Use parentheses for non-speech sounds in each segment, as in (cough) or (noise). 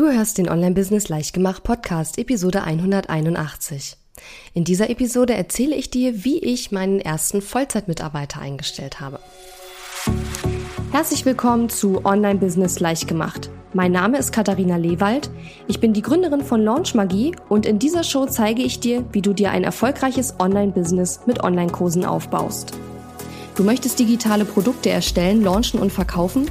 Du hörst den Online Business Leichtgemacht Podcast Episode 181. In dieser Episode erzähle ich dir, wie ich meinen ersten Vollzeitmitarbeiter eingestellt habe. Herzlich willkommen zu Online Business Leichtgemacht. Mein Name ist Katharina Lewald. Ich bin die Gründerin von Launch Magie und in dieser Show zeige ich dir, wie du dir ein erfolgreiches Online-Business mit Online-Kursen aufbaust. Du möchtest digitale Produkte erstellen, launchen und verkaufen?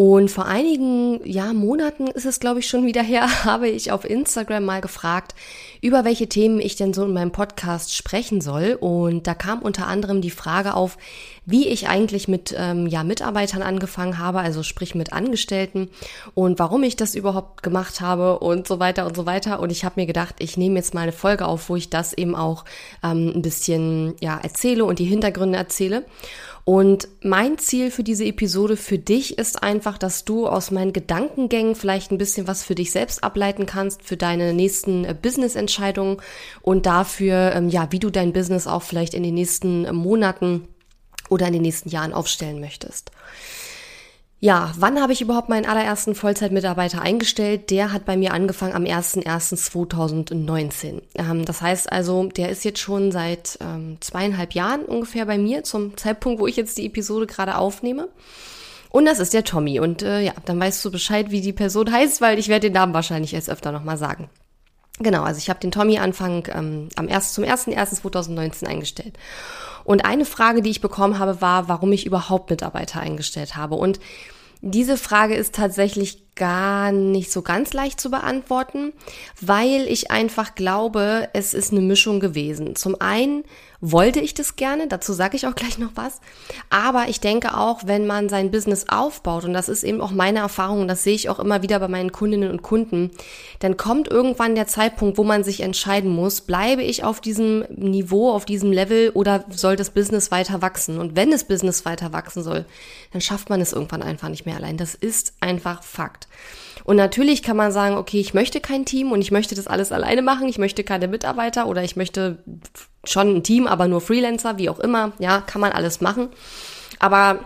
und vor einigen ja, Monaten ist es, glaube ich, schon wieder her, (laughs) habe ich auf Instagram mal gefragt, über welche Themen ich denn so in meinem Podcast sprechen soll. Und da kam unter anderem die Frage auf, wie ich eigentlich mit ähm, ja, Mitarbeitern angefangen habe, also sprich mit Angestellten und warum ich das überhaupt gemacht habe und so weiter und so weiter. Und ich habe mir gedacht, ich nehme jetzt mal eine Folge auf, wo ich das eben auch ähm, ein bisschen ja, erzähle und die Hintergründe erzähle. Und mein Ziel für diese Episode für dich ist einfach, dass du aus meinen Gedankengängen vielleicht ein bisschen was für dich selbst ableiten kannst, für deine nächsten äh, Business-Entscheidungen und dafür, ähm, ja, wie du dein Business auch vielleicht in den nächsten Monaten oder in den nächsten Jahren aufstellen möchtest. Ja, wann habe ich überhaupt meinen allerersten Vollzeitmitarbeiter eingestellt? Der hat bei mir angefangen am 01.01.2019. Ähm, das heißt also, der ist jetzt schon seit ähm, zweieinhalb Jahren ungefähr bei mir, zum Zeitpunkt, wo ich jetzt die Episode gerade aufnehme. Und das ist der Tommy. Und äh, ja, dann weißt du Bescheid, wie die Person heißt, weil ich werde den Namen wahrscheinlich erst öfter nochmal sagen. Genau, also ich habe den Tommy Anfang ähm, am 1. zum 1.1.2019 eingestellt. Und eine Frage, die ich bekommen habe, war, warum ich überhaupt Mitarbeiter eingestellt habe. Und diese Frage ist tatsächlich gar nicht so ganz leicht zu beantworten, weil ich einfach glaube, es ist eine Mischung gewesen. Zum einen wollte ich das gerne, dazu sage ich auch gleich noch was, aber ich denke auch, wenn man sein Business aufbaut, und das ist eben auch meine Erfahrung, und das sehe ich auch immer wieder bei meinen Kundinnen und Kunden, dann kommt irgendwann der Zeitpunkt, wo man sich entscheiden muss, bleibe ich auf diesem Niveau, auf diesem Level oder soll das Business weiter wachsen? Und wenn das Business weiter wachsen soll, dann schafft man es irgendwann einfach nicht mehr allein. Das ist einfach Fakt. Und natürlich kann man sagen, okay, ich möchte kein Team und ich möchte das alles alleine machen, ich möchte keine Mitarbeiter oder ich möchte schon ein Team, aber nur Freelancer, wie auch immer. Ja, kann man alles machen. Aber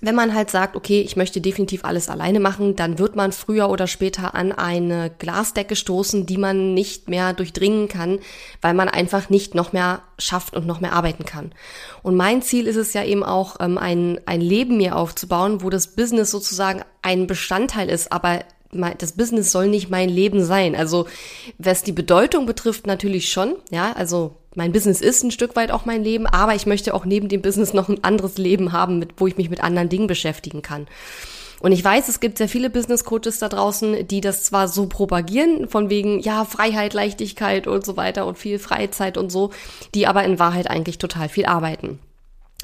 wenn man halt sagt, okay, ich möchte definitiv alles alleine machen, dann wird man früher oder später an eine Glasdecke stoßen, die man nicht mehr durchdringen kann, weil man einfach nicht noch mehr schafft und noch mehr arbeiten kann. Und mein Ziel ist es ja eben auch, ähm, ein, ein Leben mir aufzubauen, wo das Business sozusagen ein Bestandteil ist, aber das Business soll nicht mein Leben sein. Also was die Bedeutung betrifft, natürlich schon. Ja, also mein Business ist ein Stück weit auch mein Leben, aber ich möchte auch neben dem Business noch ein anderes Leben haben, mit, wo ich mich mit anderen Dingen beschäftigen kann. Und ich weiß, es gibt sehr viele Business Coaches da draußen, die das zwar so propagieren, von wegen, ja, Freiheit, Leichtigkeit und so weiter und viel Freizeit und so, die aber in Wahrheit eigentlich total viel arbeiten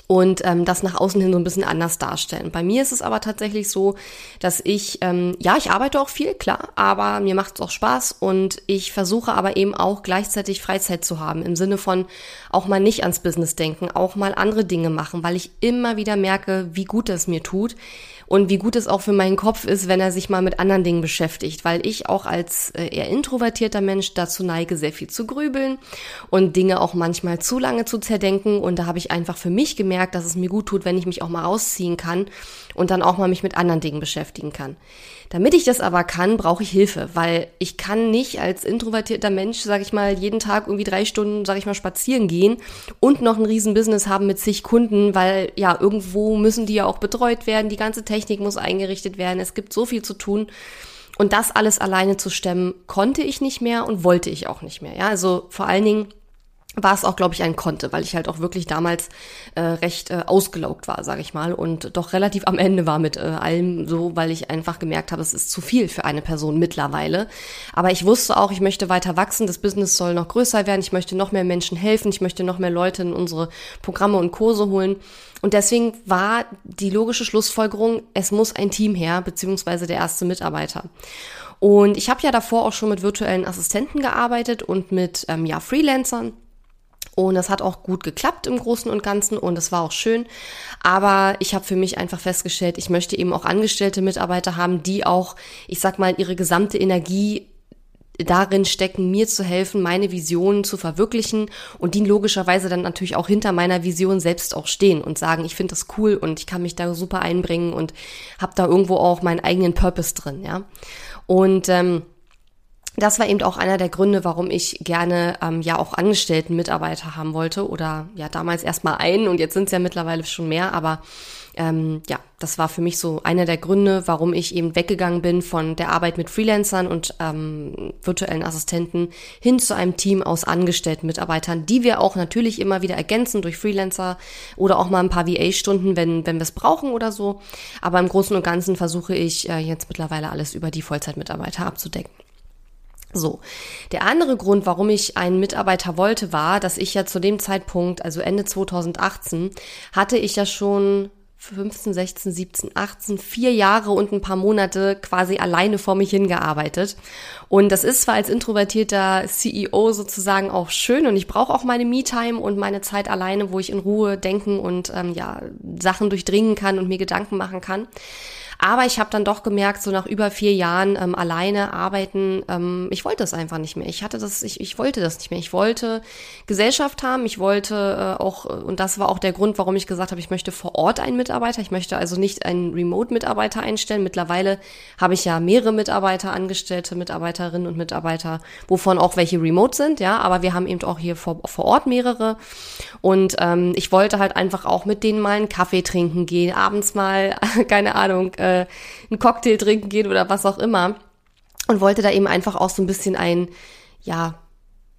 und ähm, das nach außen hin so ein bisschen anders darstellen. Bei mir ist es aber tatsächlich so, dass ich, ähm, ja, ich arbeite auch viel, klar, aber mir macht es auch Spaß und ich versuche aber eben auch gleichzeitig Freizeit zu haben, im Sinne von auch mal nicht ans Business denken, auch mal andere Dinge machen, weil ich immer wieder merke, wie gut es mir tut und wie gut es auch für meinen Kopf ist, wenn er sich mal mit anderen Dingen beschäftigt, weil ich auch als äh, eher introvertierter Mensch dazu neige, sehr viel zu grübeln und Dinge auch manchmal zu lange zu zerdenken und da habe ich einfach für mich gemerkt, dass es mir gut tut, wenn ich mich auch mal rausziehen kann und dann auch mal mich mit anderen Dingen beschäftigen kann. Damit ich das aber kann, brauche ich Hilfe, weil ich kann nicht als introvertierter Mensch, sage ich mal, jeden Tag irgendwie drei Stunden, sage ich mal, spazieren gehen und noch ein riesen Business haben mit zig Kunden, weil ja, irgendwo müssen die ja auch betreut werden, die ganze Technik muss eingerichtet werden, es gibt so viel zu tun. Und das alles alleine zu stemmen, konnte ich nicht mehr und wollte ich auch nicht mehr. Ja, also vor allen Dingen war es auch, glaube ich, ein Konnte, weil ich halt auch wirklich damals äh, recht äh, ausgelaugt war, sage ich mal, und doch relativ am Ende war mit äh, allem so, weil ich einfach gemerkt habe, es ist zu viel für eine Person mittlerweile. Aber ich wusste auch, ich möchte weiter wachsen, das Business soll noch größer werden, ich möchte noch mehr Menschen helfen, ich möchte noch mehr Leute in unsere Programme und Kurse holen. Und deswegen war die logische Schlussfolgerung, es muss ein Team her, beziehungsweise der erste Mitarbeiter. Und ich habe ja davor auch schon mit virtuellen Assistenten gearbeitet und mit ähm, ja, Freelancern. Und das hat auch gut geklappt im Großen und Ganzen und es war auch schön. Aber ich habe für mich einfach festgestellt, ich möchte eben auch angestellte Mitarbeiter haben, die auch, ich sag mal, ihre gesamte Energie darin stecken, mir zu helfen, meine Visionen zu verwirklichen und die logischerweise dann natürlich auch hinter meiner Vision selbst auch stehen und sagen, ich finde das cool und ich kann mich da super einbringen und habe da irgendwo auch meinen eigenen Purpose drin, ja. Und ähm, das war eben auch einer der Gründe, warum ich gerne ähm, ja auch angestellten Mitarbeiter haben wollte oder ja damals erstmal einen und jetzt sind es ja mittlerweile schon mehr, aber ähm, ja, das war für mich so einer der Gründe, warum ich eben weggegangen bin von der Arbeit mit Freelancern und ähm, virtuellen Assistenten hin zu einem Team aus angestellten Mitarbeitern, die wir auch natürlich immer wieder ergänzen durch Freelancer oder auch mal ein paar VA-Stunden, wenn, wenn wir es brauchen oder so. Aber im Großen und Ganzen versuche ich äh, jetzt mittlerweile alles über die Vollzeitmitarbeiter abzudecken. So. Der andere Grund, warum ich einen Mitarbeiter wollte, war, dass ich ja zu dem Zeitpunkt, also Ende 2018, hatte ich ja schon 15, 16, 17, 18, vier Jahre und ein paar Monate quasi alleine vor mich hingearbeitet. Und das ist zwar als introvertierter CEO sozusagen auch schön und ich brauche auch meine Me-Time und meine Zeit alleine, wo ich in Ruhe denken und ähm, ja Sachen durchdringen kann und mir Gedanken machen kann. Aber ich habe dann doch gemerkt, so nach über vier Jahren ähm, alleine arbeiten, ähm, ich wollte das einfach nicht mehr. Ich hatte das, ich, ich wollte das nicht mehr. Ich wollte Gesellschaft haben. Ich wollte äh, auch, und das war auch der Grund, warum ich gesagt habe, ich möchte vor Ort einen Mitarbeiter. Ich möchte also nicht einen Remote-Mitarbeiter einstellen. Mittlerweile habe ich ja mehrere Mitarbeiter, Angestellte, Mitarbeiterinnen und Mitarbeiter, wovon auch welche remote sind, ja. Aber wir haben eben auch hier vor, vor Ort mehrere. Und ähm, ich wollte halt einfach auch mit denen mal einen Kaffee trinken gehen, abends mal, (laughs) keine Ahnung, äh, einen Cocktail trinken gehen oder was auch immer. Und wollte da eben einfach auch so ein bisschen ein, ja,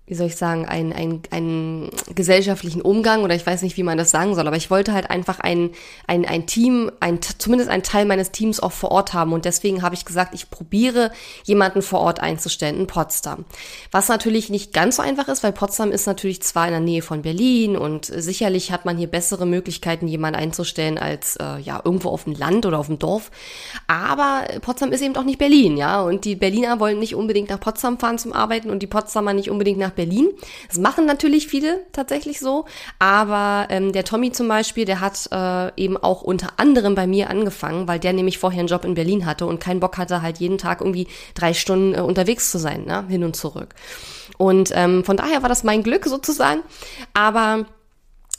wie soll ich sagen, einen, einen, einen gesellschaftlichen Umgang oder ich weiß nicht, wie man das sagen soll, aber ich wollte halt einfach ein, ein, ein Team, ein, zumindest ein Teil meines Teams auch vor Ort haben. Und deswegen habe ich gesagt, ich probiere jemanden vor Ort einzustellen in Potsdam. Was natürlich nicht ganz so einfach ist, weil Potsdam ist natürlich zwar in der Nähe von Berlin und sicherlich hat man hier bessere Möglichkeiten, jemanden einzustellen als äh, ja irgendwo auf dem Land oder auf dem Dorf, aber Potsdam ist eben auch nicht Berlin, ja, und die Berliner wollen nicht unbedingt nach Potsdam fahren zum Arbeiten und die Potsdamer nicht unbedingt nach Berlin. Das machen natürlich viele tatsächlich so, aber ähm, der Tommy zum Beispiel, der hat äh, eben auch unter anderem bei mir angefangen, weil der nämlich vorher einen Job in Berlin hatte und keinen Bock hatte, halt jeden Tag irgendwie drei Stunden äh, unterwegs zu sein, ne? hin und zurück. Und ähm, von daher war das mein Glück sozusagen, aber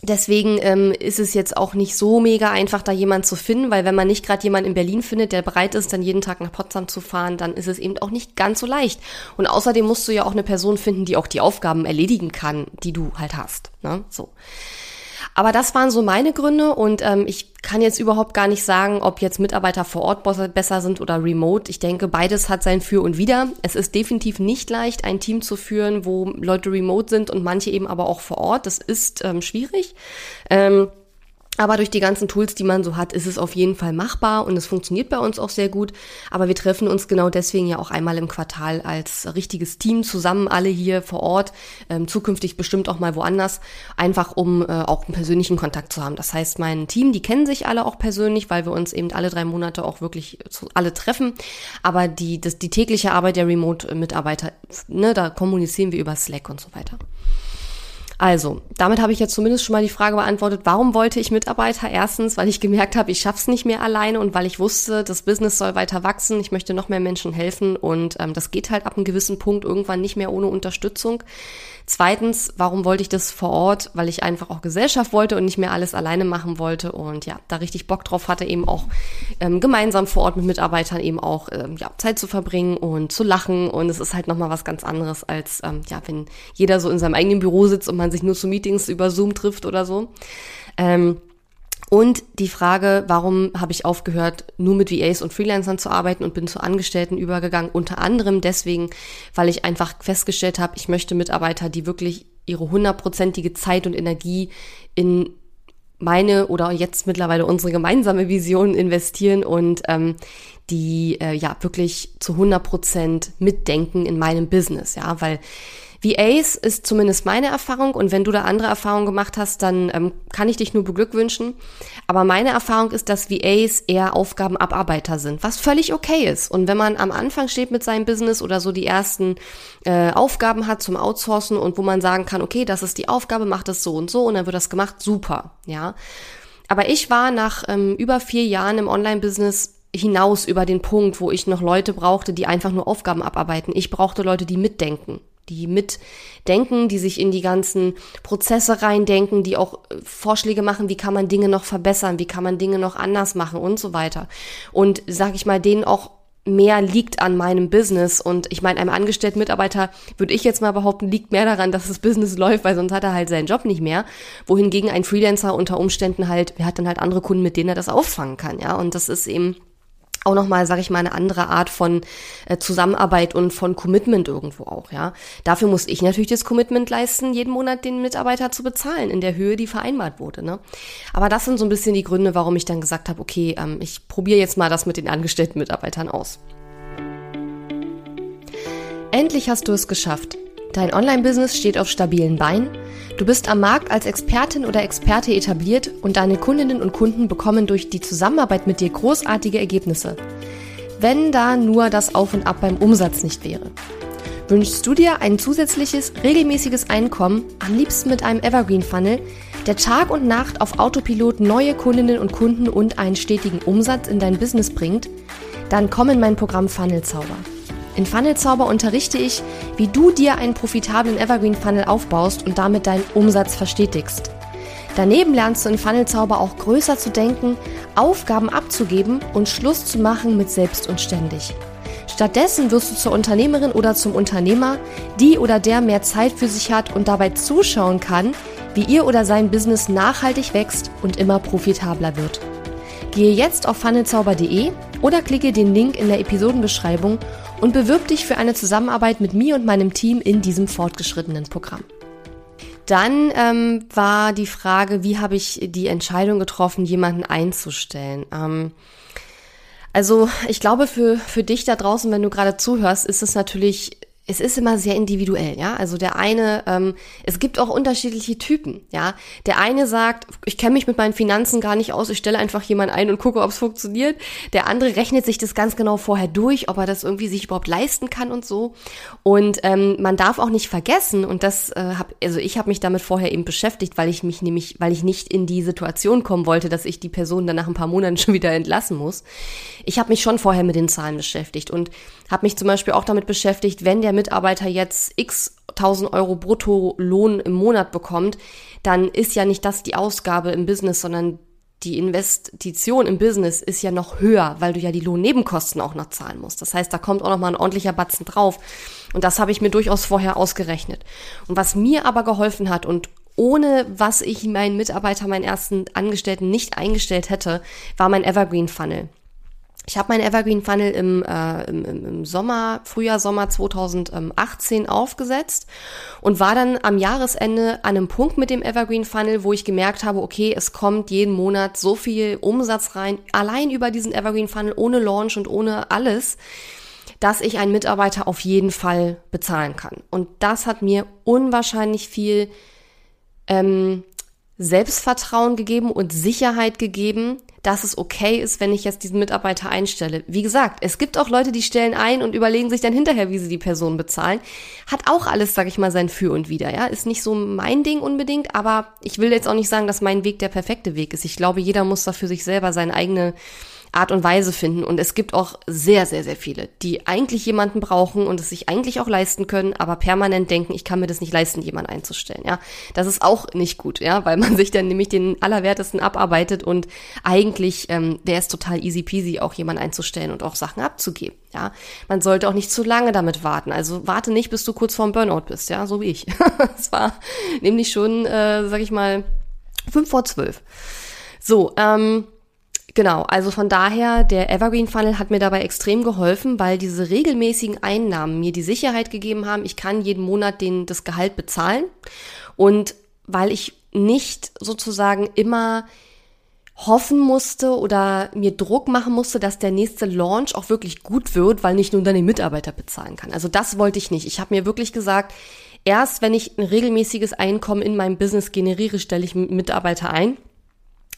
Deswegen ähm, ist es jetzt auch nicht so mega einfach, da jemand zu finden, weil wenn man nicht gerade jemanden in Berlin findet, der bereit ist, dann jeden Tag nach Potsdam zu fahren, dann ist es eben auch nicht ganz so leicht. Und außerdem musst du ja auch eine Person finden, die auch die Aufgaben erledigen kann, die du halt hast. Ne? So. Aber das waren so meine Gründe und ähm, ich kann jetzt überhaupt gar nicht sagen, ob jetzt Mitarbeiter vor Ort besser sind oder remote. Ich denke, beides hat sein Für und Wider. Es ist definitiv nicht leicht, ein Team zu führen, wo Leute remote sind und manche eben aber auch vor Ort. Das ist ähm, schwierig. Ähm, aber durch die ganzen Tools, die man so hat, ist es auf jeden Fall machbar und es funktioniert bei uns auch sehr gut. Aber wir treffen uns genau deswegen ja auch einmal im Quartal als richtiges Team zusammen, alle hier vor Ort, ähm, zukünftig bestimmt auch mal woanders, einfach um äh, auch einen persönlichen Kontakt zu haben. Das heißt, mein Team, die kennen sich alle auch persönlich, weil wir uns eben alle drei Monate auch wirklich zu, alle treffen. Aber die, das, die tägliche Arbeit der Remote-Mitarbeiter, ne, da kommunizieren wir über Slack und so weiter. Also, damit habe ich jetzt zumindest schon mal die Frage beantwortet, warum wollte ich Mitarbeiter? Erstens, weil ich gemerkt habe, ich schaff's nicht mehr alleine und weil ich wusste, das Business soll weiter wachsen, ich möchte noch mehr Menschen helfen und ähm, das geht halt ab einem gewissen Punkt irgendwann nicht mehr ohne Unterstützung. Zweitens, warum wollte ich das vor Ort? Weil ich einfach auch Gesellschaft wollte und nicht mehr alles alleine machen wollte und ja, da richtig Bock drauf hatte, eben auch ähm, gemeinsam vor Ort mit Mitarbeitern eben auch ähm, ja, Zeit zu verbringen und zu lachen und es ist halt nochmal was ganz anderes als ähm, ja, wenn jeder so in seinem eigenen Büro sitzt und man sich nur zu Meetings über Zoom trifft oder so. Ähm, und die Frage, warum habe ich aufgehört, nur mit VAs und Freelancern zu arbeiten und bin zu Angestellten übergegangen? Unter anderem deswegen, weil ich einfach festgestellt habe, ich möchte Mitarbeiter, die wirklich ihre hundertprozentige Zeit und Energie in meine oder jetzt mittlerweile unsere gemeinsame Vision investieren und ähm, die äh, ja wirklich zu 100 Prozent mitdenken in meinem Business, ja, weil VAs ist zumindest meine Erfahrung und wenn du da andere Erfahrungen gemacht hast, dann ähm, kann ich dich nur beglückwünschen. Aber meine Erfahrung ist, dass VAs eher Aufgabenabarbeiter sind, was völlig okay ist. Und wenn man am Anfang steht mit seinem Business oder so die ersten äh, Aufgaben hat zum Outsourcen und wo man sagen kann, okay, das ist die Aufgabe, macht das so und so und dann wird das gemacht, super, ja. Aber ich war nach ähm, über vier Jahren im Online-Business hinaus über den Punkt, wo ich noch Leute brauchte, die einfach nur Aufgaben abarbeiten. Ich brauchte Leute, die mitdenken die mitdenken, die sich in die ganzen Prozesse reindenken, die auch äh, Vorschläge machen, wie kann man Dinge noch verbessern, wie kann man Dinge noch anders machen und so weiter. Und sag ich mal, denen auch mehr liegt an meinem Business. Und ich meine, einem angestellten Mitarbeiter würde ich jetzt mal behaupten, liegt mehr daran, dass das Business (laughs) läuft, weil sonst hat er halt seinen Job nicht mehr. Wohingegen ein Freelancer unter Umständen halt, er hat dann halt andere Kunden, mit denen er das auffangen kann, ja. Und das ist eben auch nochmal, sage ich mal, eine andere Art von äh, Zusammenarbeit und von Commitment irgendwo auch, ja. Dafür muss ich natürlich das Commitment leisten, jeden Monat den Mitarbeiter zu bezahlen, in der Höhe, die vereinbart wurde, ne. Aber das sind so ein bisschen die Gründe, warum ich dann gesagt habe, okay, ähm, ich probiere jetzt mal das mit den angestellten Mitarbeitern aus. Endlich hast du es geschafft. Dein Online-Business steht auf stabilen Beinen Du bist am Markt als Expertin oder Experte etabliert und deine Kundinnen und Kunden bekommen durch die Zusammenarbeit mit dir großartige Ergebnisse. Wenn da nur das Auf und Ab beim Umsatz nicht wäre. Wünschst du dir ein zusätzliches, regelmäßiges Einkommen, am liebsten mit einem Evergreen Funnel, der Tag und Nacht auf Autopilot neue Kundinnen und Kunden und einen stetigen Umsatz in dein Business bringt? Dann komm in mein Programm Funnel Zauber. In Funnelzauber unterrichte ich, wie du dir einen profitablen Evergreen Funnel aufbaust und damit deinen Umsatz verstetigst. Daneben lernst du in Funnelzauber auch größer zu denken, Aufgaben abzugeben und Schluss zu machen mit selbst und ständig. Stattdessen wirst du zur Unternehmerin oder zum Unternehmer, die oder der mehr Zeit für sich hat und dabei zuschauen kann, wie ihr oder sein Business nachhaltig wächst und immer profitabler wird. Gehe jetzt auf funnelzauber.de oder klicke den Link in der Episodenbeschreibung und bewirb dich für eine Zusammenarbeit mit mir und meinem Team in diesem fortgeschrittenen Programm. Dann ähm, war die Frage, wie habe ich die Entscheidung getroffen, jemanden einzustellen? Ähm, also ich glaube, für, für dich da draußen, wenn du gerade zuhörst, ist es natürlich es ist immer sehr individuell, ja. Also der eine, ähm, es gibt auch unterschiedliche Typen, ja. Der eine sagt, ich kenne mich mit meinen Finanzen gar nicht aus, ich stelle einfach jemanden ein und gucke, ob es funktioniert. Der andere rechnet sich das ganz genau vorher durch, ob er das irgendwie sich überhaupt leisten kann und so. Und ähm, man darf auch nicht vergessen, und das äh, hab, also ich habe mich damit vorher eben beschäftigt, weil ich mich nämlich, weil ich nicht in die Situation kommen wollte, dass ich die Person dann nach ein paar Monaten (laughs) schon wieder entlassen muss. Ich habe mich schon vorher mit den Zahlen beschäftigt und habe mich zum Beispiel auch damit beschäftigt, wenn der Mitarbeiter jetzt x 1000 Euro Bruttolohn im Monat bekommt, dann ist ja nicht das die Ausgabe im Business, sondern die Investition im Business ist ja noch höher, weil du ja die Lohnnebenkosten auch noch zahlen musst. Das heißt, da kommt auch noch mal ein ordentlicher Batzen drauf. Und das habe ich mir durchaus vorher ausgerechnet. Und was mir aber geholfen hat und ohne was ich meinen Mitarbeiter, meinen ersten Angestellten nicht eingestellt hätte, war mein Evergreen Funnel. Ich habe meinen Evergreen Funnel im, äh, im, im Sommer, Frühjahr, Sommer 2018 aufgesetzt und war dann am Jahresende an einem Punkt mit dem Evergreen Funnel, wo ich gemerkt habe, okay, es kommt jeden Monat so viel Umsatz rein, allein über diesen Evergreen Funnel, ohne Launch und ohne alles, dass ich einen Mitarbeiter auf jeden Fall bezahlen kann. Und das hat mir unwahrscheinlich viel ähm, Selbstvertrauen gegeben und Sicherheit gegeben, dass es okay ist, wenn ich jetzt diesen Mitarbeiter einstelle. Wie gesagt, es gibt auch Leute, die stellen ein und überlegen sich dann hinterher, wie sie die Person bezahlen. Hat auch alles, sag ich mal, sein Für und Wider, ja. Ist nicht so mein Ding unbedingt, aber ich will jetzt auch nicht sagen, dass mein Weg der perfekte Weg ist. Ich glaube, jeder muss da für sich selber seine eigene Art und Weise finden. Und es gibt auch sehr, sehr, sehr viele, die eigentlich jemanden brauchen und es sich eigentlich auch leisten können, aber permanent denken, ich kann mir das nicht leisten, jemanden einzustellen. Ja, das ist auch nicht gut, ja, weil man (laughs) sich dann nämlich den Allerwertesten abarbeitet und eigentlich ähm, wäre es total easy peasy, auch jemanden einzustellen und auch Sachen abzugeben. Ja, man sollte auch nicht zu lange damit warten. Also warte nicht, bis du kurz vorm Burnout bist, ja, so wie ich. (laughs) Es war nämlich schon, äh, sag ich mal, fünf vor zwölf. So, ähm, Genau, also von daher, der Evergreen Funnel hat mir dabei extrem geholfen, weil diese regelmäßigen Einnahmen mir die Sicherheit gegeben haben, ich kann jeden Monat den, das Gehalt bezahlen und weil ich nicht sozusagen immer hoffen musste oder mir Druck machen musste, dass der nächste Launch auch wirklich gut wird, weil nicht nur dann die Mitarbeiter bezahlen kann. Also das wollte ich nicht. Ich habe mir wirklich gesagt, erst wenn ich ein regelmäßiges Einkommen in meinem Business generiere, stelle ich Mitarbeiter ein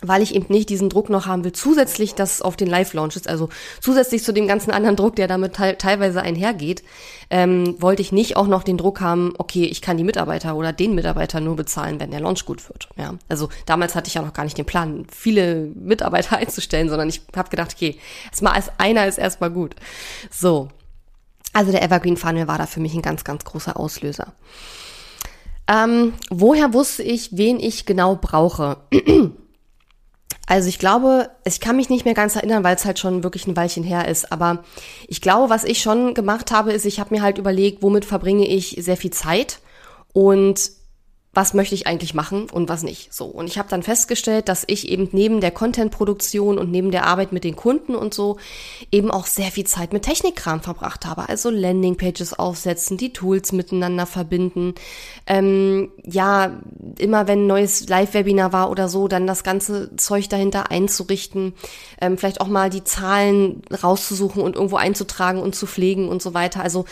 weil ich eben nicht diesen Druck noch haben will, zusätzlich das auf den Live-Launches, also zusätzlich zu dem ganzen anderen Druck, der damit te teilweise einhergeht, ähm, wollte ich nicht auch noch den Druck haben, okay, ich kann die Mitarbeiter oder den Mitarbeiter nur bezahlen, wenn der Launch gut wird. Ja, also damals hatte ich ja noch gar nicht den Plan, viele Mitarbeiter (laughs) einzustellen, sondern ich habe gedacht, okay, erstmal als einer ist erstmal gut. So, also der Evergreen Funnel war da für mich ein ganz, ganz großer Auslöser. Ähm, woher wusste ich, wen ich genau brauche? (clears throat) Also ich glaube, ich kann mich nicht mehr ganz erinnern, weil es halt schon wirklich ein Weilchen her ist. Aber ich glaube, was ich schon gemacht habe, ist, ich habe mir halt überlegt, womit verbringe ich sehr viel Zeit und was möchte ich eigentlich machen und was nicht. So. Und ich habe dann festgestellt, dass ich eben neben der Content-Produktion und neben der Arbeit mit den Kunden und so eben auch sehr viel Zeit mit Technikkram verbracht habe. Also Landingpages aufsetzen, die Tools miteinander verbinden. Ähm, ja, immer wenn ein neues Live-Webinar war oder so, dann das ganze Zeug dahinter einzurichten. Ähm, vielleicht auch mal die Zahlen rauszusuchen und irgendwo einzutragen und zu pflegen und so weiter. Also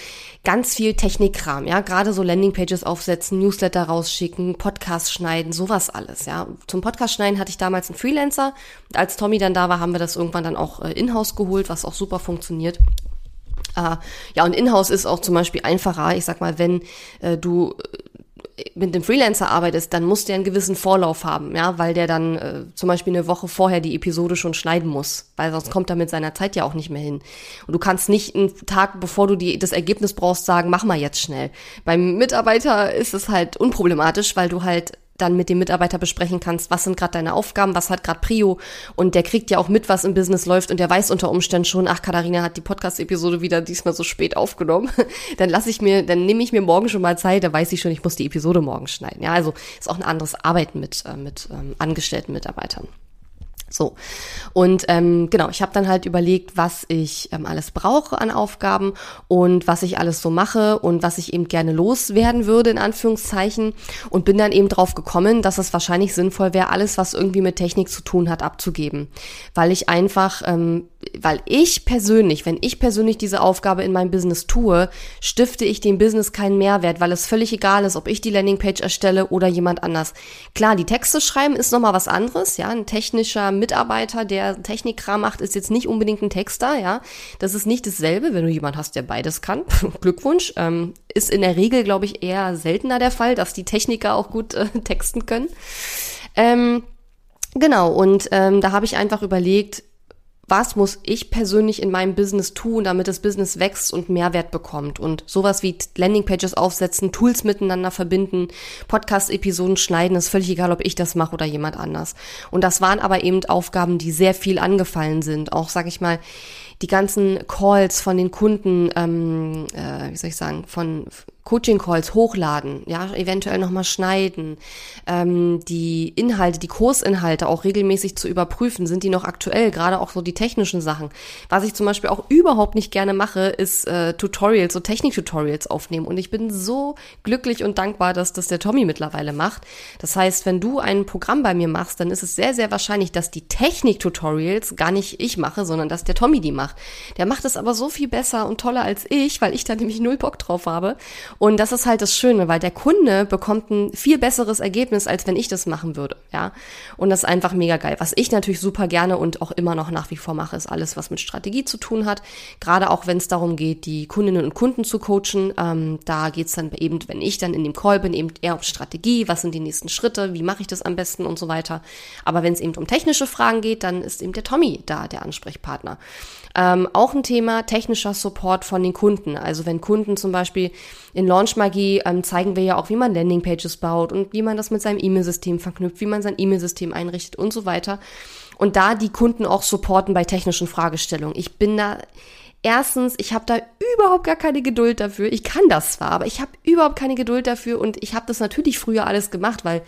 ganz viel Technikkram, ja. Gerade so Landingpages aufsetzen, Newsletter rausschicken schicken, Podcast schneiden, sowas alles, ja. Zum Podcast schneiden hatte ich damals einen Freelancer. Als Tommy dann da war, haben wir das irgendwann dann auch äh, in-house geholt, was auch super funktioniert. Äh, ja, und in-house ist auch zum Beispiel einfacher. Ich sag mal, wenn äh, du äh, mit dem Freelancer arbeitest, dann musst du ja einen gewissen Vorlauf haben, ja, weil der dann äh, zum Beispiel eine Woche vorher die Episode schon schneiden muss, weil sonst kommt er mit seiner Zeit ja auch nicht mehr hin. Und du kannst nicht einen Tag, bevor du die, das Ergebnis brauchst, sagen, mach mal jetzt schnell. Beim Mitarbeiter ist es halt unproblematisch, weil du halt dann mit dem Mitarbeiter besprechen kannst, was sind gerade deine Aufgaben, was hat gerade Prio und der kriegt ja auch mit, was im Business läuft und der weiß unter Umständen schon, ach, Katharina hat die Podcast-Episode wieder diesmal so spät aufgenommen, (laughs) dann lasse ich mir, dann nehme ich mir morgen schon mal Zeit, da weiß ich schon, ich muss die Episode morgen schneiden. Ja, also ist auch ein anderes Arbeiten mit, äh, mit ähm, angestellten Mitarbeitern. So. Und ähm, genau, ich habe dann halt überlegt, was ich ähm, alles brauche an Aufgaben und was ich alles so mache und was ich eben gerne loswerden würde, in Anführungszeichen. Und bin dann eben drauf gekommen, dass es wahrscheinlich sinnvoll wäre, alles, was irgendwie mit Technik zu tun hat, abzugeben. Weil ich einfach, ähm, weil ich persönlich, wenn ich persönlich diese Aufgabe in meinem Business tue, stifte ich dem Business keinen Mehrwert, weil es völlig egal ist, ob ich die Landingpage erstelle oder jemand anders. Klar, die Texte schreiben ist nochmal was anderes, ja, ein technischer Mitarbeiter, der Technikkram macht, ist jetzt nicht unbedingt ein Texter, ja. Das ist nicht dasselbe, wenn du jemand hast, der beides kann. (laughs) Glückwunsch. Ähm, ist in der Regel, glaube ich, eher seltener der Fall, dass die Techniker auch gut äh, (laughs) texten können. Ähm, genau, und ähm, da habe ich einfach überlegt, was muss ich persönlich in meinem Business tun, damit das Business wächst und Mehrwert bekommt. Und sowas wie Landingpages aufsetzen, Tools miteinander verbinden, Podcast-Episoden schneiden, ist völlig egal, ob ich das mache oder jemand anders. Und das waren aber eben Aufgaben, die sehr viel angefallen sind. Auch, sag ich mal, die ganzen Calls von den Kunden, ähm, äh, wie soll ich sagen, von Coaching-Calls hochladen, ja, eventuell nochmal schneiden, ähm, die Inhalte, die Kursinhalte auch regelmäßig zu überprüfen, sind die noch aktuell, gerade auch so die technischen Sachen. Was ich zum Beispiel auch überhaupt nicht gerne mache, ist äh, Tutorials, so Technik-Tutorials aufnehmen. Und ich bin so glücklich und dankbar, dass das der Tommy mittlerweile macht. Das heißt, wenn du ein Programm bei mir machst, dann ist es sehr, sehr wahrscheinlich, dass die Technik-Tutorials gar nicht ich mache, sondern dass der Tommy die macht. Der macht es aber so viel besser und toller als ich, weil ich da nämlich null Bock drauf habe. Und das ist halt das Schöne, weil der Kunde bekommt ein viel besseres Ergebnis, als wenn ich das machen würde, ja. Und das ist einfach mega geil. Was ich natürlich super gerne und auch immer noch nach wie vor mache, ist alles, was mit Strategie zu tun hat. Gerade auch, wenn es darum geht, die Kundinnen und Kunden zu coachen. Ähm, da geht's dann eben, wenn ich dann in dem Call bin, eben eher um Strategie, was sind die nächsten Schritte, wie mache ich das am besten und so weiter. Aber wenn es eben um technische Fragen geht, dann ist eben der Tommy da, der Ansprechpartner. Ähm, auch ein Thema technischer Support von den Kunden. Also wenn Kunden zum Beispiel in Launchmagie ähm, zeigen wir ja auch, wie man Landingpages baut und wie man das mit seinem E-Mail-System verknüpft, wie man sein E-Mail-System einrichtet und so weiter. Und da die Kunden auch supporten bei technischen Fragestellungen. Ich bin da Erstens, ich habe da überhaupt gar keine Geduld dafür. Ich kann das zwar, aber ich habe überhaupt keine Geduld dafür und ich habe das natürlich früher alles gemacht, weil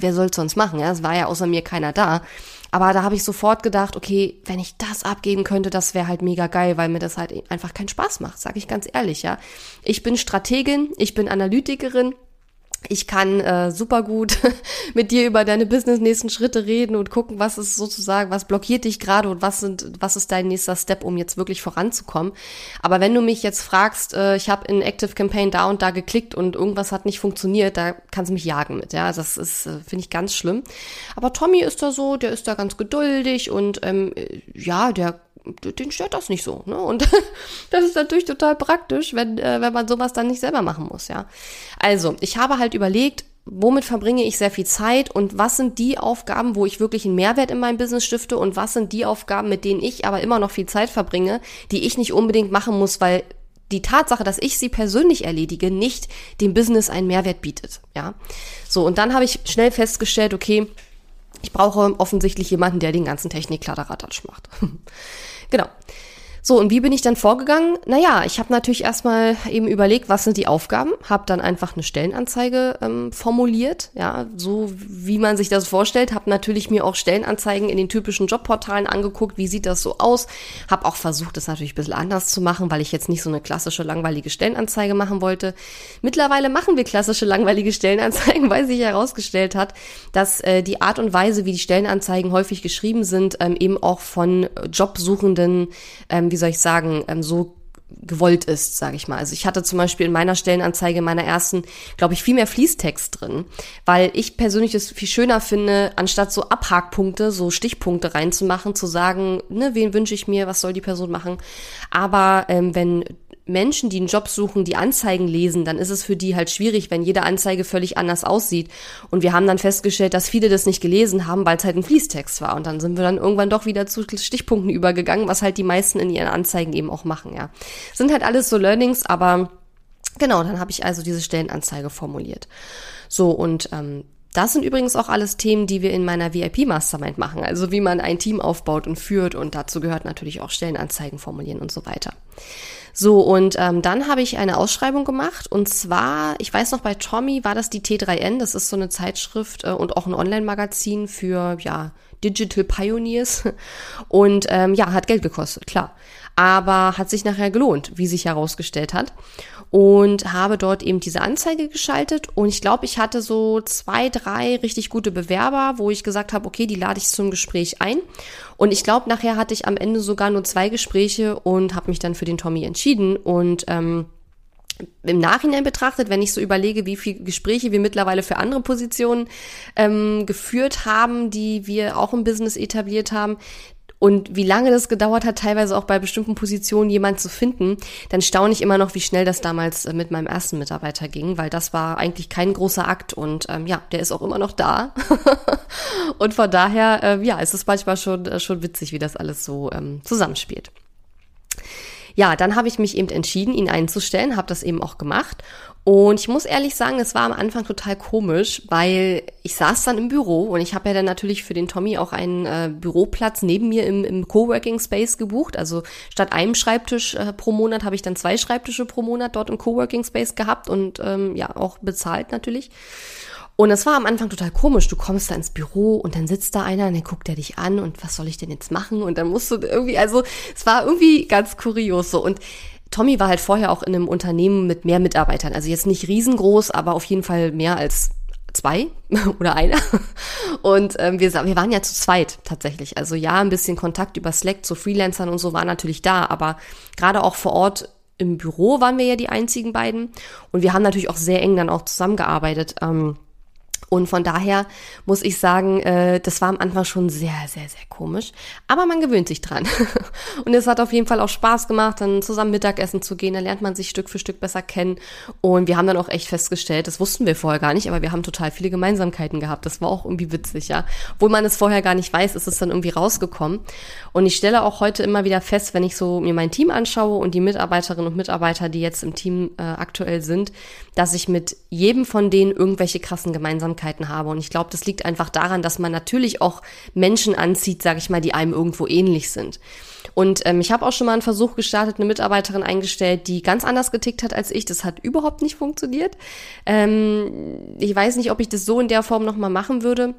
wer soll sonst machen? Ja, es war ja außer mir keiner da. Aber da habe ich sofort gedacht, okay, wenn ich das abgeben könnte, das wäre halt mega geil, weil mir das halt einfach keinen Spaß macht, sage ich ganz ehrlich, ja. Ich bin Strategin, ich bin Analytikerin, Ich kann äh, super gut (laughs) mit dir über deine Business nächsten Schritte reden und gucken, was ist sozusagen, was blockiert dich gerade und was sind, was ist dein nächster Step, um jetzt wirklich voranzukommen. Aber wenn du mich jetzt fragst, äh, ich habe in Active Campaign da und da geklickt und irgendwas hat nicht funktioniert, da kannst du mich jagen mit. Ja, das ist äh, finde ich ganz schlimm. Aber Tommy ist da so, der ist da ganz geduldig und ähm, ja, der den stört das nicht so. Ne? Und (laughs) das ist natürlich total praktisch, wenn, äh, wenn man sowas dann nicht selber machen muss, ja. Also, ich habe halt überlegt, womit verbringe ich sehr viel Zeit und was sind die Aufgaben, wo ich wirklich einen Mehrwert in meinem Business stifte und was sind die Aufgaben, mit denen ich aber immer noch viel Zeit verbringe, die ich nicht unbedingt machen muss, weil die Tatsache, dass ich sie persönlich erledige, nicht dem Business einen Mehrwert bietet, ja. So, und dann habe ich schnell festgestellt, okay, ich brauche offensichtlich jemanden, der den ganzen Technik-Kladderadatsch macht. (laughs) Genau. So, und wie bin ich dann vorgegangen? Naja, ich habe natürlich erstmal eben überlegt, was sind die Aufgaben, habe dann einfach eine Stellenanzeige ähm, formuliert, ja, so wie man sich das vorstellt, habe natürlich mir auch Stellenanzeigen in den typischen Jobportalen angeguckt, wie sieht das so aus, habe auch versucht, das natürlich ein bisschen anders zu machen, weil ich jetzt nicht so eine klassische langweilige Stellenanzeige machen wollte. Mittlerweile machen wir klassische langweilige Stellenanzeigen, (laughs) weil sich herausgestellt hat, dass äh, die Art und Weise, wie die Stellenanzeigen häufig geschrieben sind, ähm, eben auch von Jobsuchenden ähm, wie soll ich sagen, ähm, so gewollt ist, sage ich mal. Also ich hatte zum Beispiel in meiner Stellenanzeige, in meiner ersten, glaube ich, viel mehr Fließtext drin, weil ich persönlich es viel schöner finde, anstatt so Abhakpunkte, so Stichpunkte reinzumachen, zu sagen, ne, wen wünsche ich mir, was soll die Person machen. Aber ähm, wenn Menschen, die einen Job suchen, die Anzeigen lesen, dann ist es für die halt schwierig, wenn jede Anzeige völlig anders aussieht. Und wir haben dann festgestellt, dass viele das nicht gelesen haben, weil es halt ein Fließtext war. Und dann sind wir dann irgendwann doch wieder zu Stichpunkten übergegangen, was halt die meisten in ihren Anzeigen eben auch machen, ja. Sind halt alles so Learnings, aber genau, dann habe ich also diese Stellenanzeige formuliert. So, und ähm, das sind übrigens auch alles Themen, die wir in meiner VIP Mastermind machen. Also wie man ein Team aufbaut und führt und dazu gehört natürlich auch Stellenanzeigen formulieren und so weiter. So, und ähm, dann habe ich eine Ausschreibung gemacht. Und zwar, ich weiß noch, bei Tommy war das die T3N, das ist so eine Zeitschrift äh, und auch ein Online-Magazin für, ja, Digital Pioneers. (laughs) Und ähm, ja, hat Geld gekostet, klar. Aber hat sich nachher gelohnt, wie sich herausgestellt hat und habe dort eben diese Anzeige geschaltet. Und ich glaube, ich hatte so zwei, drei richtig gute Bewerber, wo ich gesagt habe, okay, die lade ich zum Gespräch ein. Und ich glaube, nachher hatte ich am Ende sogar nur zwei Gespräche und habe mich dann für den Tommy entschieden. Und ähm, im Nachhinein betrachtet, wenn ich so überlege, wie viele Gespräche wir mittlerweile für andere Positionen ähm, geführt haben, die wir auch im Business etabliert haben, und wie lange das gedauert hat, teilweise auch bei bestimmten Positionen jemand zu finden, dann staune ich immer noch, wie schnell das damals äh, mit meinem ersten Mitarbeiter ging, weil das war eigentlich kein großer Akt und ähm, ja, der ist auch immer noch da. (laughs) und von daher, äh, ja, ist es manchmal schon, äh, schon witzig, wie das alles so ähm, zusammenspielt. Ja, dann habe ich mich eben entschieden, ihn einzustellen, habe das eben auch gemacht und ich muss ehrlich sagen, es war am Anfang total komisch, weil ich saß dann im Büro und ich habe ja dann natürlich für den Tommy auch einen äh, Büroplatz neben mir im, im Coworking Space gebucht. Also statt einem Schreibtisch äh, pro Monat habe ich dann zwei Schreibtische pro Monat dort im Coworking Space gehabt und ähm, ja auch bezahlt natürlich. Und es war am Anfang total komisch. Du kommst da ins Büro und dann sitzt da einer und dann guckt er dich an und was soll ich denn jetzt machen? Und dann musst du irgendwie, also es war irgendwie ganz kurios so. Und Tommy war halt vorher auch in einem Unternehmen mit mehr Mitarbeitern. Also jetzt nicht riesengroß, aber auf jeden Fall mehr als zwei (laughs) oder einer. Und ähm, wir, wir waren ja zu zweit tatsächlich. Also ja, ein bisschen Kontakt über Slack zu Freelancern und so war natürlich da, aber gerade auch vor Ort im Büro waren wir ja die einzigen beiden. Und wir haben natürlich auch sehr eng dann auch zusammengearbeitet. Ähm, und von daher muss ich sagen, äh, das war am Anfang schon sehr, sehr, sehr komisch. Aber man gewöhnt sich dran. (laughs) und es hat auf jeden Fall auch Spaß gemacht, dann zusammen Mittagessen zu gehen. Da lernt man sich Stück für Stück besser kennen. Und wir haben dann auch echt festgestellt, das wussten wir vorher gar nicht, aber wir haben total viele Gemeinsamkeiten gehabt. Das war auch irgendwie witzig, ja. Obwohl man es vorher gar nicht weiß, ist es dann irgendwie rausgekommen. Und ich stelle auch heute immer wieder fest, wenn ich so mir mein Team anschaue und die Mitarbeiterinnen und Mitarbeiter, die jetzt im Team äh, aktuell sind, dass ich mit jedem von denen irgendwelche krassen Gemeinsamkeiten Gemeinsamkeiten habe. Und ich glaube, das liegt einfach daran, dass man natürlich auch Menschen anzieht, sage ich mal, die einem irgendwo ähnlich sind. Und ähm, ich habe auch schon mal einen Versuch gestartet, eine Mitarbeiterin eingestellt, die ganz anders getickt hat als ich. Das hat überhaupt nicht funktioniert. Ähm, ich weiß nicht, ob ich das so in der Form nochmal machen würde.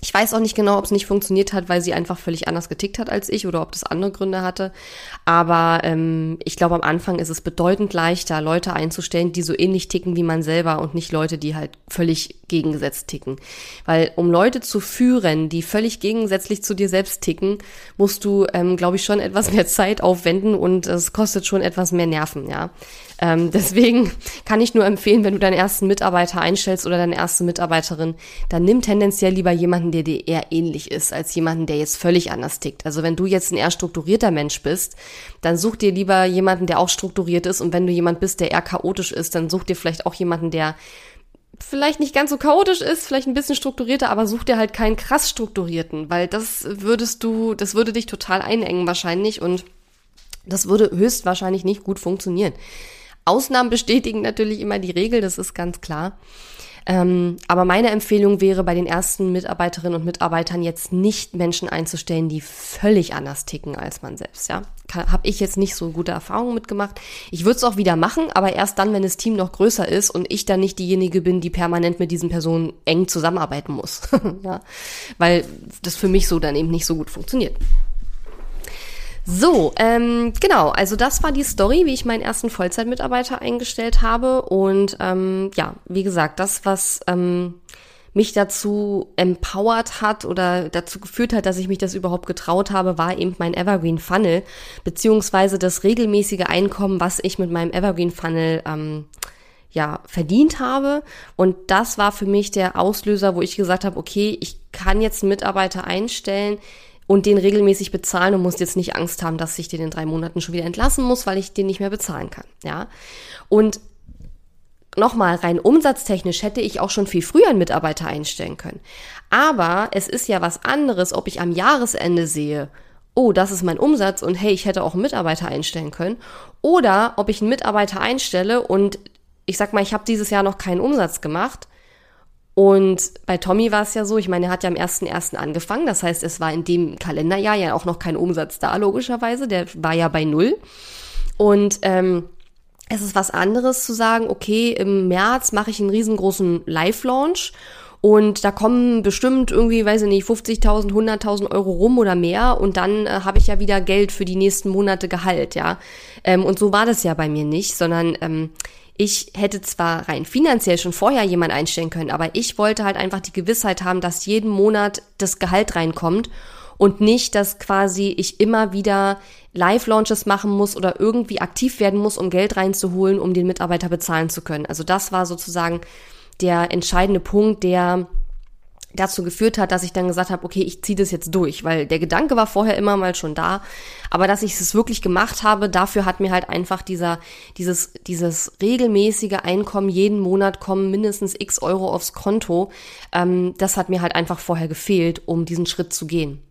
Ich weiß auch nicht genau, ob es nicht funktioniert hat, weil sie einfach völlig anders getickt hat als ich oder ob das andere Gründe hatte. Aber ähm, ich glaube, am Anfang ist es bedeutend leichter, Leute einzustellen, die so ähnlich ticken wie man selber und nicht Leute, die halt völlig gegengesetzt ticken. Weil um Leute zu führen, die völlig gegensätzlich zu dir selbst ticken, musst du, ähm, glaube ich, schon etwas mehr Zeit aufwenden und es kostet schon etwas mehr Nerven, ja. Ähm, (laughs) deswegen kann ich nur empfehlen, wenn du deinen ersten Mitarbeiter einstellst oder deine erste Mitarbeiterin, dann nimm tendenziell lieber jemanden, der dir eher ähnlich ist, als jemanden, der jetzt völlig anders tickt. Also wenn du jetzt ein eher strukturierter Mensch bist, dann such dir lieber jemanden, der auch strukturiert ist. Und wenn du jemand bist, der eher chaotisch ist, dann such dir vielleicht auch jemanden, der vielleicht nicht ganz so chaotisch ist, vielleicht ein bisschen strukturierter, aber such dir halt keinen krass strukturierten, weil das würdest du, das würde dich total einengen wahrscheinlich und das würde höchstwahrscheinlich nicht gut funktionieren. Ausnahmen bestätigen natürlich immer die Regel, das ist ganz klar. Ähm, aber meine Empfehlung wäre, bei den ersten Mitarbeiterinnen und Mitarbeitern jetzt nicht Menschen einzustellen, die völlig anders ticken als man selbst. Ja, habe ich jetzt nicht so gute Erfahrungen mitgemacht. Ich würde es auch wieder machen, aber erst dann, wenn das Team noch größer ist und ich dann nicht diejenige bin, die permanent mit diesen Personen eng zusammenarbeiten muss. (laughs) ja, weil das für mich so dann eben nicht so gut funktioniert. So, ähm, genau, also das war die Story, wie ich meinen ersten Vollzeitmitarbeiter eingestellt habe. Und ähm, ja, wie gesagt, das, was ähm, mich dazu empowert hat oder dazu geführt hat, dass ich mich das überhaupt getraut habe, war eben mein Evergreen Funnel, beziehungsweise das regelmäßige Einkommen, was ich mit meinem Evergreen Funnel ähm, ja, verdient habe. Und das war für mich der Auslöser, wo ich gesagt habe, okay, ich kann jetzt einen Mitarbeiter einstellen, und den regelmäßig bezahlen und muss jetzt nicht Angst haben, dass ich den in drei Monaten schon wieder entlassen muss, weil ich den nicht mehr bezahlen kann. Ja. Und nochmal, rein umsatztechnisch hätte ich auch schon viel früher einen Mitarbeiter einstellen können. Aber es ist ja was anderes, ob ich am Jahresende sehe, oh, das ist mein Umsatz und hey, ich hätte auch einen Mitarbeiter einstellen können. Oder ob ich einen Mitarbeiter einstelle und ich sag mal, ich habe dieses Jahr noch keinen Umsatz gemacht und bei Tommy war es ja so, ich meine, er hat ja am 1.1. angefangen, das heißt, es war in dem Kalenderjahr ja auch noch kein Umsatz da, logischerweise, der war ja bei Null. Und ähm, es ist was anderes zu sagen, okay, im März mache ich einen riesengroßen Live-Launch und da kommen bestimmt irgendwie, weiß ich nicht, 50.000, 100.000 Euro rum oder mehr und dann äh, habe ich ja wieder Geld für die nächsten Monate Gehalt, ja. Ähm, und so war das ja bei mir nicht, sondern ähm, ich hätte zwar rein finanziell schon vorher jemand einstellen können, aber ich wollte halt einfach die Gewissheit haben, dass jeden Monat das Gehalt reinkommt und nicht, dass quasi ich immer wieder Live-Launches machen muss oder irgendwie aktiv werden muss, um Geld reinzuholen, um den Mitarbeiter bezahlen zu können. Also das war sozusagen der entscheidende Punkt, der dazu geführt hat, dass ich dann gesagt habe, okay, ich ziehe das jetzt durch, weil der Gedanke war vorher immer mal schon da, aber dass ich es wirklich gemacht habe, dafür hat mir halt einfach dieser dieses dieses regelmäßige Einkommen jeden Monat kommen mindestens x Euro aufs Konto, ähm, das hat mir halt einfach vorher gefehlt, um diesen Schritt zu gehen.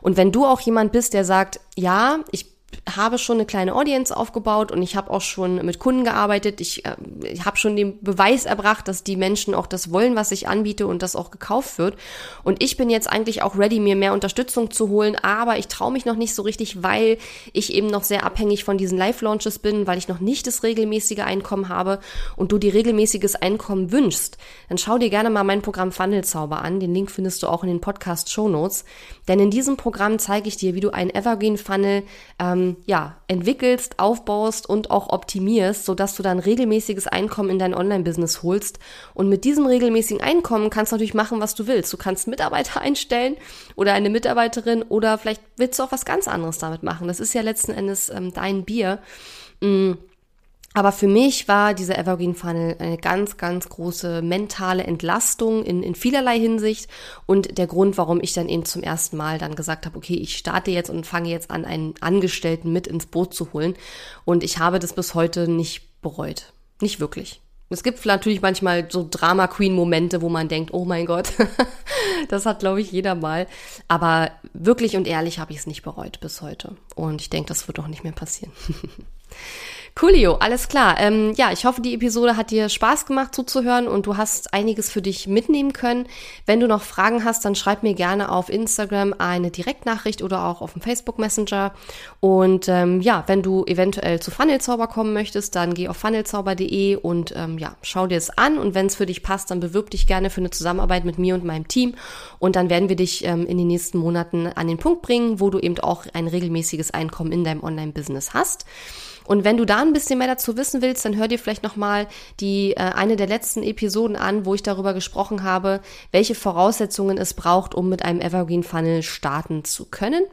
Und wenn du auch jemand bist, der sagt, ja, ich habe schon eine kleine Audience aufgebaut und ich habe auch schon mit Kunden gearbeitet. Ich, äh, ich habe schon den Beweis erbracht, dass die Menschen auch das wollen, was ich anbiete und das auch gekauft wird. Und ich bin jetzt eigentlich auch ready, mir mehr Unterstützung zu holen, aber ich traue mich noch nicht so richtig, weil ich eben noch sehr abhängig von diesen Live-Launches bin, weil ich noch nicht das regelmäßige Einkommen habe und du dir regelmäßiges Einkommen wünschst. Dann schau dir gerne mal mein Programm Funnelzauber an. Den Link findest du auch in den Podcast-Show Notes. Denn in diesem Programm zeige ich dir, wie du einen Evergreen-Funnel ähm, ähm, ja, entwickelst, aufbaust und auch optimierst, sodass du dann regelmäßiges Einkommen in dein Online-Business holst. Und mit diesem regelmäßigen Einkommen kannst du natürlich machen, was du willst. Du kannst Mitarbeiter (laughs) einstellen oder eine Mitarbeiterin oder vielleicht willst du auch was ganz anderes damit machen. Das ist ja letzten Endes ähm, dein Bier. Mhm. Aber für mich war dieser Evergreen Funnel eine ganz, ganz große mentale Entlastung in, in vielerlei Hinsicht und der Grund, warum ich dann eben zum ersten Mal dann gesagt habe, okay, ich starte jetzt und fange jetzt an, einen Angestellten mit ins Boot zu holen. Und ich habe das bis heute nicht bereut. Nicht wirklich. Es gibt natürlich manchmal so Drama Queen Momente, wo man denkt, oh mein Gott, (laughs) das hat glaube ich jeder mal. Aber wirklich und ehrlich habe ich es nicht bereut bis heute. Und ich denke, das wird auch nicht mehr passieren. (laughs) Coolio, alles klar. Ähm, ja, ich hoffe, die Episode hat dir Spaß gemacht zuzuhören und du hast einiges für dich mitnehmen können. Wenn du noch Fragen hast, dann schreib mir gerne auf Instagram eine Direktnachricht oder auch auf dem Facebook Messenger. Und ähm, ja, wenn du eventuell zu Funnelzauber kommen möchtest, dann geh auf funnelzauber.de und ähm, ja, schau dir es an. Und wenn es für dich passt, dann bewirb dich gerne für eine Zusammenarbeit mit mir und meinem Team. Und dann werden wir dich ähm, in den nächsten Monaten an den Punkt bringen, wo du eben auch ein regelmäßiges Einkommen in deinem Online-Business hast. Und wenn du da ein bisschen mehr dazu wissen willst, dann hör dir vielleicht nochmal die äh, eine der letzten Episoden an, wo ich darüber gesprochen habe, welche Voraussetzungen es braucht, um mit einem Evergreen Funnel starten zu können.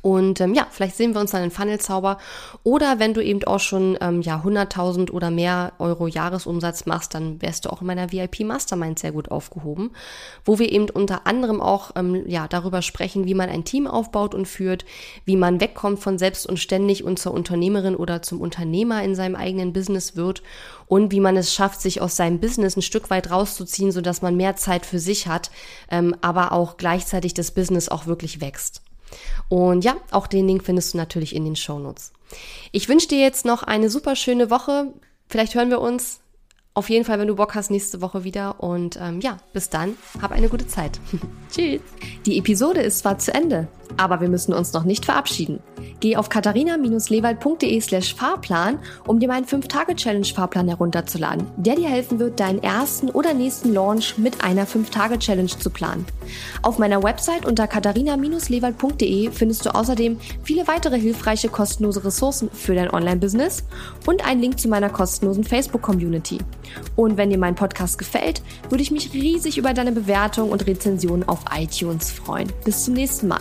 Und ähm, ja, vielleicht sehen wir uns dann in Funnelzauber. Oder wenn du eben auch schon ähm, ja 100.000 oder mehr Euro Jahresumsatz machst, dann wärst du auch in meiner VIP Mastermind sehr gut aufgehoben, wo wir eben unter anderem auch ähm, ja darüber sprechen, wie man ein Team aufbaut und führt, wie man wegkommt von selbst und ständig und zur Unternehmerin oder zum Unternehmer in seinem eigenen Business wird und wie man es schafft, sich aus seinem Business ein Stück weit rauszuziehen, so dass man mehr Zeit für sich hat, ähm, aber auch gleichzeitig das Business auch wirklich wächst. Und ja, auch den Link findest du natürlich in den Show Notes. Ich wünsche dir jetzt noch eine super schöne Woche. Vielleicht hören wir uns auf jeden Fall, wenn du Bock hast, nächste Woche wieder. Und ähm, ja, bis dann, hab eine gute Zeit. (laughs) Tschüss. Die Episode ist zwar zu Ende, aber wir müssen uns noch nicht verabschieden. Geh auf katharina-lewald.de slash Fahrplan, um dir meinen 5-Tage-Challenge-Fahrplan herunterzuladen, der dir helfen wird, deinen ersten oder nächsten Launch mit einer 5-Tage-Challenge zu planen. Auf meiner Website unter katharina-lewald.de findest du außerdem viele weitere hilfreiche kostenlose Ressourcen für dein Online-Business und einen Link zu meiner kostenlosen Facebook-Community. Und wenn dir mein Podcast gefällt, würde ich mich riesig über deine Bewertung und Rezension auf iTunes freuen. Bis zum nächsten Mal.